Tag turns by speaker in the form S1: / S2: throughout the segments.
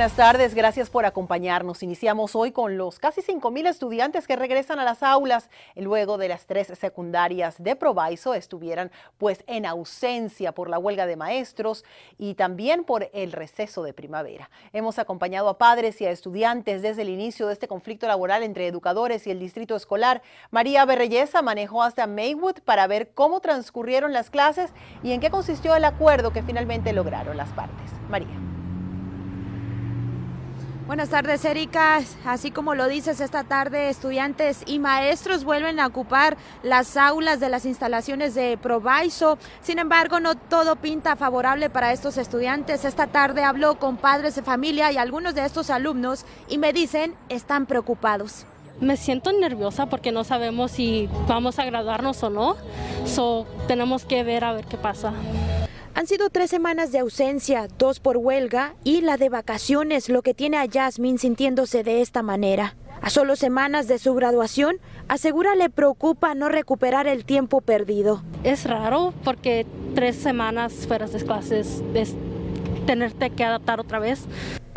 S1: Buenas tardes, gracias por acompañarnos. Iniciamos hoy con los casi 5.000 estudiantes que regresan a las aulas luego de las tres secundarias de Proviso estuvieran pues en ausencia por la huelga de maestros y también por el receso de primavera. Hemos acompañado a padres y a estudiantes desde el inicio de este conflicto laboral entre educadores y el distrito escolar. María Berreyesa manejó hasta Maywood para ver cómo transcurrieron las clases y en qué consistió el acuerdo que finalmente lograron las partes. María.
S2: Buenas tardes, Erika. Así como lo dices, esta tarde estudiantes y maestros vuelven a ocupar las aulas de las instalaciones de Provaiso. Sin embargo, no todo pinta favorable para estos estudiantes. Esta tarde habló con padres de familia y algunos de estos alumnos y me dicen están preocupados.
S3: Me siento nerviosa porque no sabemos si vamos a graduarnos o no. So, tenemos que ver a ver qué pasa.
S2: Han sido tres semanas de ausencia, dos por huelga y la de vacaciones, lo que tiene a Jasmine sintiéndose de esta manera. A solo semanas de su graduación, asegura le preocupa no recuperar el tiempo perdido.
S3: Es raro porque tres semanas fuera de clases es tenerte que adaptar otra vez.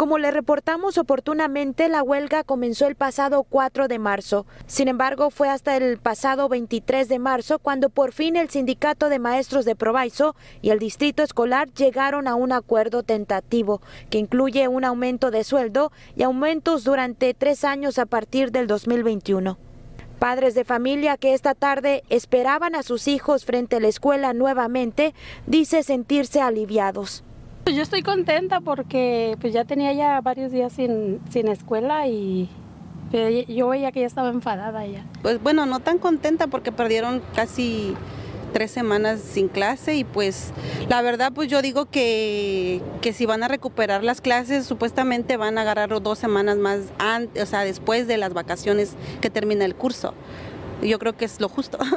S2: Como le reportamos oportunamente, la huelga comenzó el pasado 4 de marzo. Sin embargo, fue hasta el pasado 23 de marzo cuando por fin el sindicato de maestros de Provaiso y el distrito escolar llegaron a un acuerdo tentativo que incluye un aumento de sueldo y aumentos durante tres años a partir del 2021. Padres de familia que esta tarde esperaban a sus hijos frente a la escuela nuevamente, dice sentirse aliviados.
S3: Pues yo estoy contenta porque pues ya tenía ya varios días sin, sin escuela y yo veía que ya estaba enfadada ya.
S4: Pues bueno, no tan contenta porque perdieron casi tres semanas sin clase y pues la verdad pues yo digo que, que si van a recuperar las clases supuestamente van a agarrar dos semanas más antes, o sea, después de las vacaciones que termina el curso. Yo creo que es lo justo.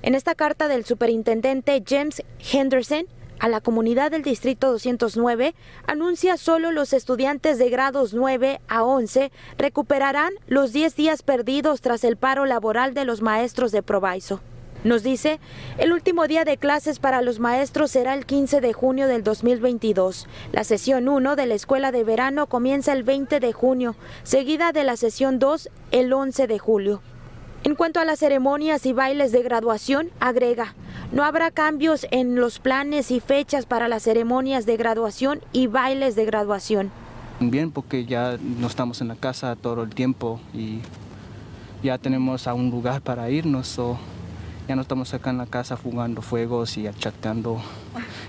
S2: En esta carta del superintendente James Henderson a la comunidad del Distrito 209 anuncia solo los estudiantes de grados 9 a 11 recuperarán los 10 días perdidos tras el paro laboral de los maestros de Provaiso. Nos dice, el último día de clases para los maestros será el 15 de junio del 2022. La sesión 1 de la escuela de verano comienza el 20 de junio, seguida de la sesión 2 el 11 de julio. En cuanto a las ceremonias y bailes de graduación, agrega, no habrá cambios en los planes y fechas para las ceremonias de graduación y bailes de graduación.
S5: Bien, porque ya no estamos en la casa todo el tiempo y ya tenemos a un lugar para irnos. o ya no estamos acá en la casa jugando fuegos y chateando.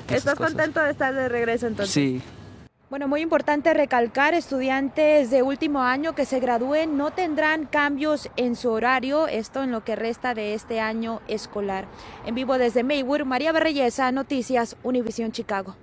S2: ¿Estás contento de estar de regreso entonces?
S5: Sí,
S2: bueno, muy importante recalcar, estudiantes de último año que se gradúen no tendrán cambios en su horario, esto en lo que resta de este año escolar. En vivo desde Maywood, María Berreyesa, Noticias, Univisión Chicago.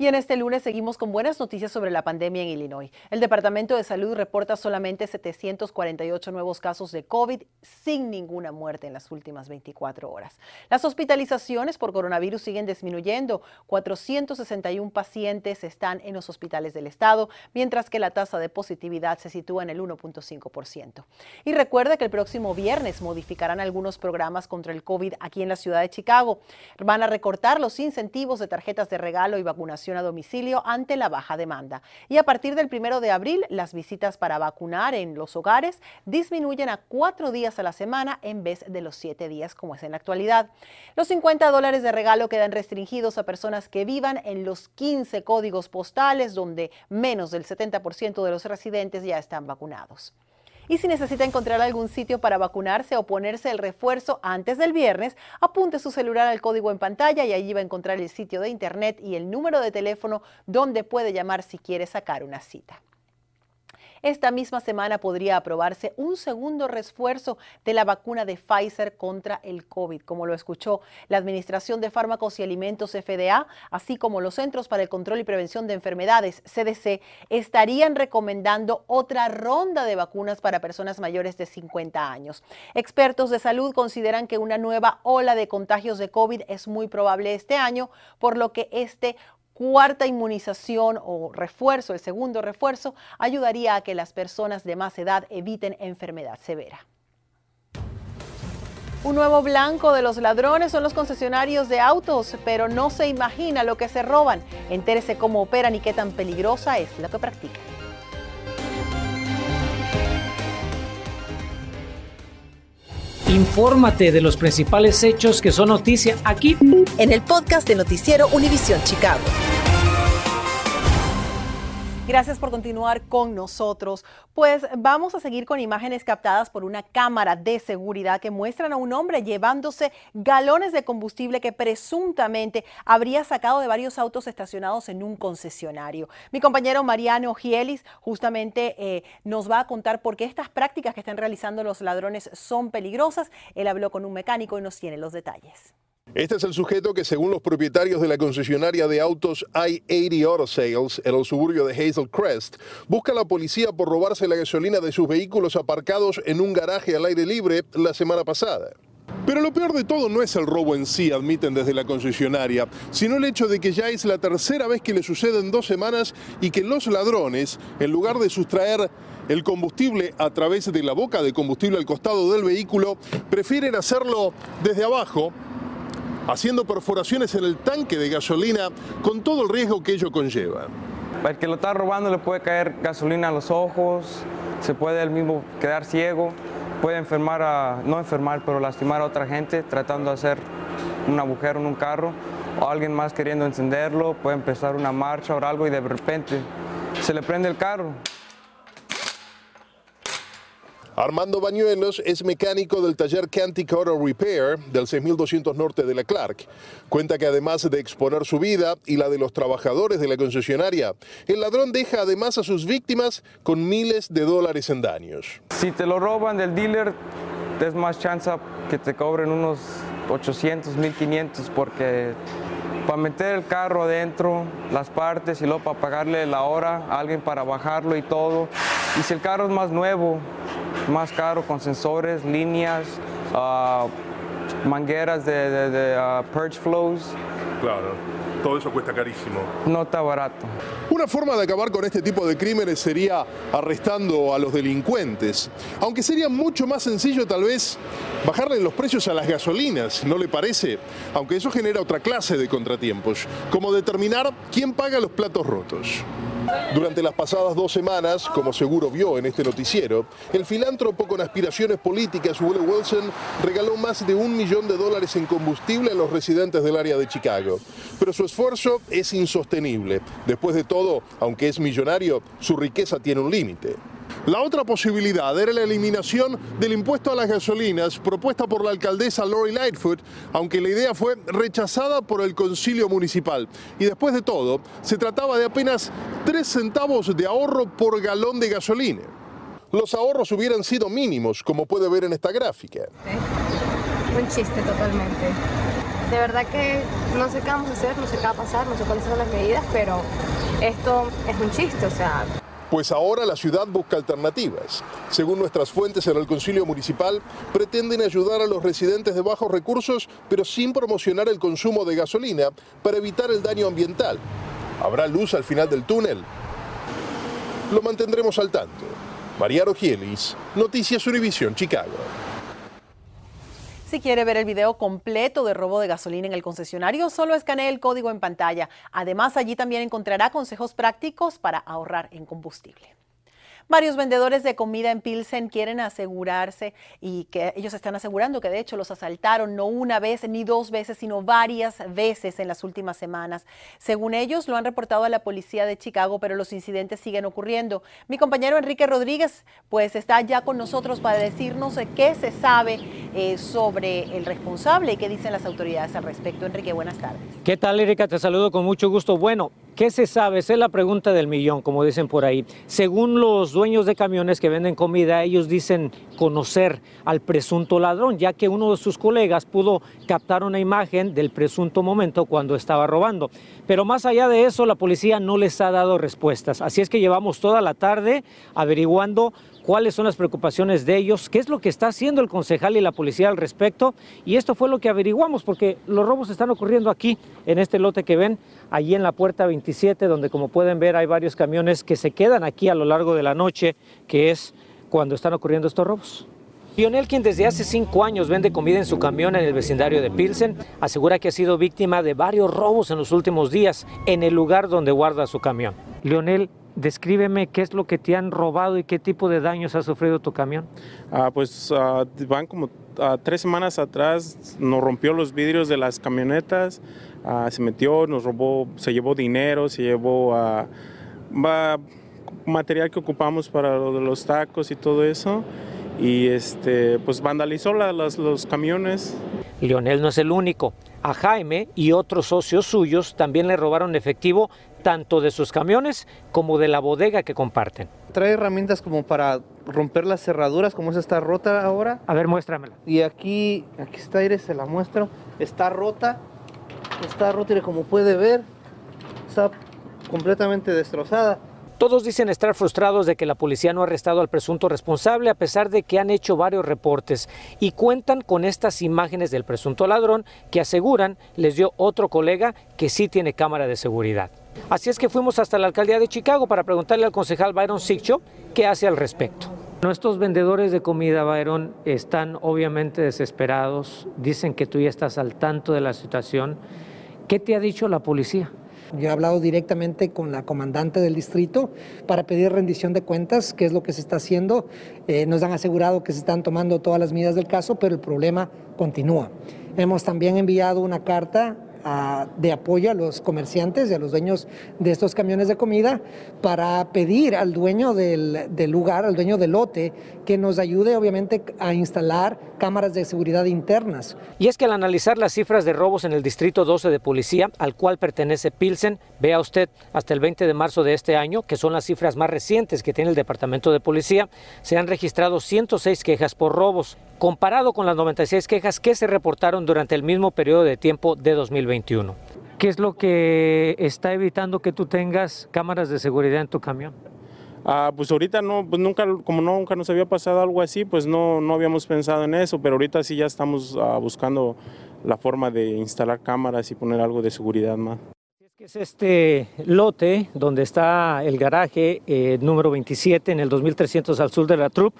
S1: Y en este lunes seguimos con buenas noticias sobre la pandemia en Illinois. El Departamento de Salud reporta solamente 748 nuevos casos de COVID sin ninguna muerte en las últimas 24 horas. Las hospitalizaciones por coronavirus siguen disminuyendo. 461 pacientes están en los hospitales del estado, mientras que la tasa de positividad se sitúa en el 1.5%. Y recuerda que el próximo viernes modificarán algunos programas contra el COVID aquí en la ciudad de Chicago. Van a recortar los incentivos de tarjetas de regalo y vacunación a domicilio ante la baja demanda. Y a partir del primero de abril, las visitas para vacunar en los hogares disminuyen a cuatro días a la semana en vez de los siete días como es en la actualidad. Los 50 dólares de regalo quedan restringidos a personas que vivan en los 15 códigos postales donde menos del 70% de los residentes ya están vacunados. Y si necesita encontrar algún sitio para vacunarse o ponerse el refuerzo antes del viernes, apunte su celular al código en pantalla y allí va a encontrar el sitio de internet y el número de teléfono donde puede llamar si quiere sacar una cita. Esta misma semana podría aprobarse un segundo refuerzo de la vacuna de Pfizer contra el COVID, como lo escuchó la Administración de Fármacos y Alimentos FDA, así como los Centros para el Control y Prevención de Enfermedades, CDC, estarían recomendando otra ronda de vacunas para personas mayores de 50 años. Expertos de salud consideran que una nueva ola de contagios de COVID es muy probable este año, por lo que este cuarta inmunización o refuerzo, el segundo refuerzo, ayudaría a que las personas de más edad eviten enfermedad severa. Un nuevo blanco de los ladrones son los concesionarios de autos, pero no se imagina lo que se roban. Entérese cómo operan y qué tan peligrosa es lo que practican.
S6: Infórmate de los principales hechos que son noticia aquí
S1: en el podcast de Noticiero Univisión Chicago. Gracias por continuar con nosotros. Pues vamos a seguir con imágenes captadas por una cámara de seguridad que muestran a un hombre llevándose galones de combustible que presuntamente habría sacado de varios autos estacionados en un concesionario. Mi compañero Mariano Gielis justamente eh, nos va a contar por qué estas prácticas que están realizando los ladrones son peligrosas. Él habló con un mecánico y nos tiene los detalles.
S7: Este es el sujeto que, según los propietarios de la concesionaria de autos I-80 Auto Sales en el suburbio de Hazel Crest, busca a la policía por robarse la gasolina de sus vehículos aparcados en un garaje al aire libre la semana pasada. Pero lo peor de todo no es el robo en sí, admiten desde la concesionaria, sino el hecho de que ya es la tercera vez que le sucede en dos semanas y que los ladrones, en lugar de sustraer el combustible a través de la boca de combustible al costado del vehículo, prefieren hacerlo desde abajo haciendo perforaciones en el tanque de gasolina con todo el riesgo que ello conlleva.
S8: El que lo está robando le puede caer gasolina a los ojos, se puede el mismo quedar ciego, puede enfermar a, no enfermar, pero lastimar a otra gente tratando de hacer un agujero en un carro o alguien más queriendo encenderlo, puede empezar una marcha o algo y de repente se le prende el carro.
S7: Armando Bañuelos es mecánico del taller Cantic Auto Repair del 6200 norte de la Clark. Cuenta que además de exponer su vida y la de los trabajadores de la concesionaria, el ladrón deja además a sus víctimas con miles de dólares en daños.
S8: Si te lo roban del dealer, es más chance que te cobren unos 800, 1500 porque para meter el carro adentro, las partes y luego para pagarle la hora a alguien para bajarlo y todo. Y si el carro es más nuevo, más caro con sensores, líneas, uh, mangueras de, de, uh, purge flows.
S7: Claro, todo eso cuesta carísimo.
S8: No está barato.
S7: Una forma de acabar con este tipo de crímenes sería arrestando a los delincuentes, aunque sería mucho más sencillo tal vez bajarle los precios a las gasolinas, ¿no le parece? Aunque eso genera otra clase de contratiempos, como determinar quién paga los platos rotos. Durante las pasadas dos semanas, como seguro vio en este noticiero, el filántropo con aspiraciones políticas Willie Wilson regaló más de un millón de dólares en combustible a los residentes del área de Chicago. Pero su esfuerzo es insostenible. Después de todo, aunque es millonario, su riqueza tiene un límite. La otra posibilidad era la eliminación del impuesto a las gasolinas propuesta por la alcaldesa Lori Lightfoot, aunque la idea fue rechazada por el concilio municipal. Y después de todo, se trataba de apenas 3 centavos de ahorro por galón de gasolina. Los ahorros hubieran sido mínimos, como puede ver en esta gráfica.
S9: Un chiste totalmente. De verdad que no sé qué vamos a hacer, no sé qué va a pasar, no sé cuáles son las medidas, pero esto es un chiste, o sea,
S7: pues ahora la ciudad busca alternativas. Según nuestras fuentes en el Concilio Municipal, pretenden ayudar a los residentes de bajos recursos, pero sin promocionar el consumo de gasolina para evitar el daño ambiental. ¿Habrá luz al final del túnel? Lo mantendremos al tanto. Mariano Gielis, Noticias Univisión, Chicago.
S1: Si quiere ver el video completo de robo de gasolina en el concesionario, solo escanee el código en pantalla. Además, allí también encontrará consejos prácticos para ahorrar en combustible. Varios vendedores de comida en Pilsen quieren asegurarse y que ellos están asegurando que de hecho los asaltaron no una vez ni dos veces, sino varias veces en las últimas semanas. Según ellos, lo han reportado a la policía de Chicago, pero los incidentes siguen ocurriendo. Mi compañero Enrique Rodríguez, pues está ya con nosotros para decirnos qué se sabe eh, sobre el responsable y qué dicen las autoridades al respecto. Enrique, buenas tardes.
S6: ¿Qué tal, Erika? Te saludo con mucho gusto. Bueno, ¿Qué se sabe? Esa es la pregunta del millón, como dicen por ahí. Según los dueños de camiones que venden comida, ellos dicen conocer al presunto ladrón, ya que uno de sus colegas pudo captar una imagen del presunto momento cuando estaba robando. Pero más allá de eso, la policía no les ha dado respuestas. Así es que llevamos toda la tarde averiguando cuáles son las preocupaciones de ellos, qué es lo que está haciendo el concejal y la policía al respecto. Y esto fue lo que averiguamos, porque los robos están ocurriendo aquí, en este lote que ven, allí en la puerta 27, donde como pueden ver hay varios camiones que se quedan aquí a lo largo de la noche, que es cuando están ocurriendo estos robos. Lionel, quien desde hace cinco años vende comida en su camión en el vecindario de Pilsen, asegura que ha sido víctima de varios robos en los últimos días en el lugar donde guarda su camión. Lionel, Descríbeme qué es lo que te han robado y qué tipo de daños ha sufrido tu camión.
S10: Ah, pues ah, van como ah, tres semanas atrás, nos rompió los vidrios de las camionetas, se metió, nos robó, se llevó dinero, se llevó material que ocupamos para lo de los tacos y todo eso. Y este, pues vandalizó los camiones.
S6: Lionel no es el único. A Jaime y otros socios suyos también le robaron efectivo tanto de sus camiones como de la bodega que comparten.
S11: Trae herramientas como para romper las cerraduras, como esa está rota ahora.
S6: A ver, muéstramela.
S11: Y aquí, aquí está, aire, se la muestro. Está rota, está rota y como puede ver, está completamente destrozada.
S6: Todos dicen estar frustrados de que la policía no ha arrestado al presunto responsable a pesar de que han hecho varios reportes y cuentan con estas imágenes del presunto ladrón que aseguran les dio otro colega que sí tiene cámara de seguridad. Así es que fuimos hasta la alcaldía de Chicago para preguntarle al concejal Byron Siccho qué hace al respecto. Nuestros vendedores de comida, Byron, están obviamente desesperados, dicen que tú ya estás al tanto de la situación. ¿Qué te ha dicho la policía?
S12: Yo he hablado directamente con la comandante del distrito para pedir rendición de cuentas, qué es lo que se está haciendo. Eh, nos han asegurado que se están tomando todas las medidas del caso, pero el problema continúa. Hemos también enviado una carta de apoyo a los comerciantes y a los dueños de estos camiones de comida para pedir al dueño del, del, lugar, al dueño del lote, que nos ayude obviamente a instalar cámaras de seguridad internas.
S6: Y es que al analizar las cifras de robos en el Distrito 12 de Policía, al cual pertenece Pilsen, vea usted hasta el 20 de marzo de este año, que son las cifras más recientes que tiene el Departamento de Policía, se han registrado 106 quejas por robos comparado con las 96 quejas que se reportaron durante el mismo periodo de tiempo de 2021. ¿Qué es lo que está evitando que tú tengas cámaras de seguridad en tu camión?
S10: Ah, pues ahorita no, pues nunca, como nunca nos había pasado algo así, pues no, no habíamos pensado en eso, pero ahorita sí ya estamos ah, buscando la forma de instalar cámaras y poner algo de seguridad más.
S6: Es este lote donde está el garaje eh, número 27 en el 2300 al sur de la TRUP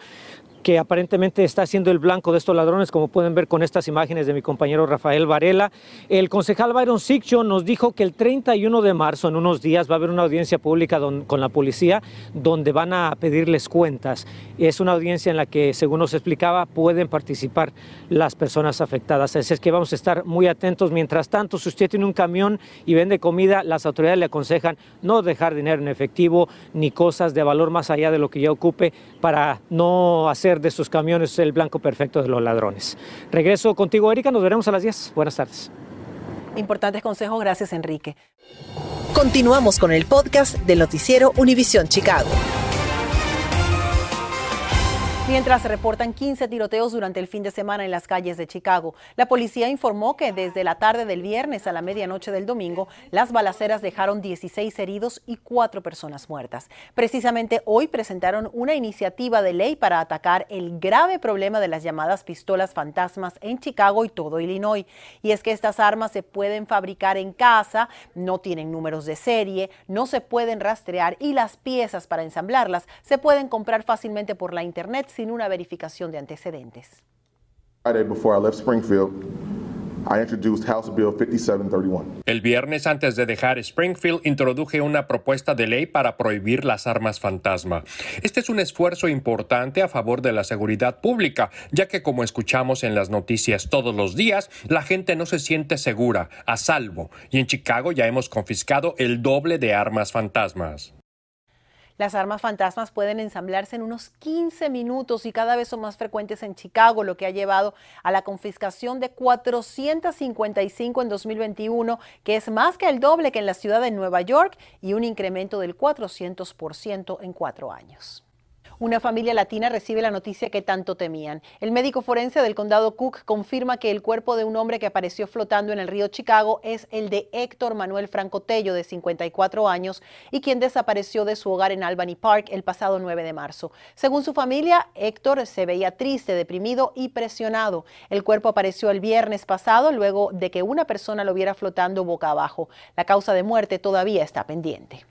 S6: que aparentemente está siendo el blanco de estos ladrones, como pueden ver con estas imágenes de mi compañero Rafael Varela. El concejal Byron Siccho nos dijo que el 31 de marzo, en unos días, va a haber una audiencia pública con la policía donde van a pedirles cuentas. Es una audiencia en la que, según nos explicaba, pueden participar las personas afectadas. Así es que vamos a estar muy atentos. Mientras tanto, si usted tiene un camión y vende comida, las autoridades le aconsejan no dejar dinero en efectivo ni cosas de valor más allá de lo que ya ocupe para no hacer de sus camiones el blanco perfecto de los ladrones. Regreso contigo, Erika. Nos veremos a las 10. Buenas tardes.
S1: Importantes consejos. Gracias, Enrique.
S13: Continuamos con el podcast del noticiero Univisión Chicago.
S1: Mientras se reportan 15 tiroteos durante el fin de semana en las calles de Chicago, la policía informó que desde la tarde del viernes a la medianoche del domingo, las balaceras dejaron 16 heridos y 4 personas muertas. Precisamente hoy presentaron una iniciativa de ley para atacar el grave problema de las llamadas pistolas fantasmas en Chicago y todo Illinois. Y es que estas armas se pueden fabricar en casa, no tienen números de serie, no se pueden rastrear y las piezas para ensamblarlas se pueden comprar fácilmente por la internet sin una verificación de antecedentes.
S14: El viernes antes de dejar Springfield introduje una propuesta de ley para prohibir las armas fantasma. Este es un esfuerzo importante a favor de la seguridad pública, ya que como escuchamos en las noticias todos los días, la gente no se siente segura, a salvo, y en Chicago ya hemos confiscado el doble de armas fantasmas.
S1: Las armas fantasmas pueden ensamblarse en unos 15 minutos y cada vez son más frecuentes en Chicago, lo que ha llevado a la confiscación de 455 en 2021, que es más que el doble que en la ciudad de Nueva York y un incremento del 400% en cuatro años. Una familia latina recibe la noticia que tanto temían. El médico forense del condado Cook confirma que el cuerpo de un hombre que apareció flotando en el río Chicago es el de Héctor Manuel Franco Tello, de 54 años, y quien desapareció de su hogar en Albany Park el pasado 9 de marzo. Según su familia, Héctor se veía triste, deprimido y presionado. El cuerpo apareció el viernes pasado luego de que una persona lo viera flotando boca abajo. La causa de muerte todavía está pendiente.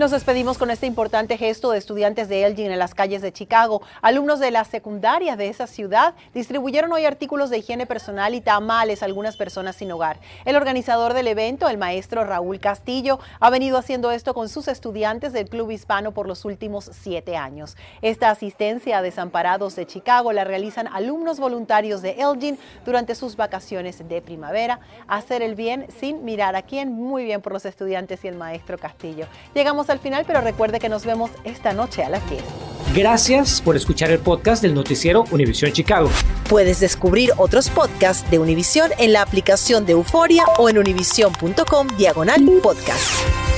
S1: Nos despedimos con este importante gesto de estudiantes de Elgin en las calles de Chicago. Alumnos de la secundaria de esa ciudad distribuyeron hoy artículos de higiene personal y tamales a algunas personas sin hogar. El organizador del evento, el maestro Raúl Castillo, ha venido haciendo esto con sus estudiantes del Club Hispano por los últimos siete años. Esta asistencia a desamparados de Chicago la realizan alumnos voluntarios de Elgin durante sus vacaciones de primavera. Hacer el bien sin mirar a quién. Muy bien por los estudiantes y el maestro Castillo. Llegamos al final, pero recuerde que nos vemos esta noche a las 10.
S6: Gracias por escuchar el podcast del noticiero Univisión Chicago.
S13: Puedes descubrir otros podcasts de Univisión en la aplicación de Euforia o en univision.com diagonal podcast.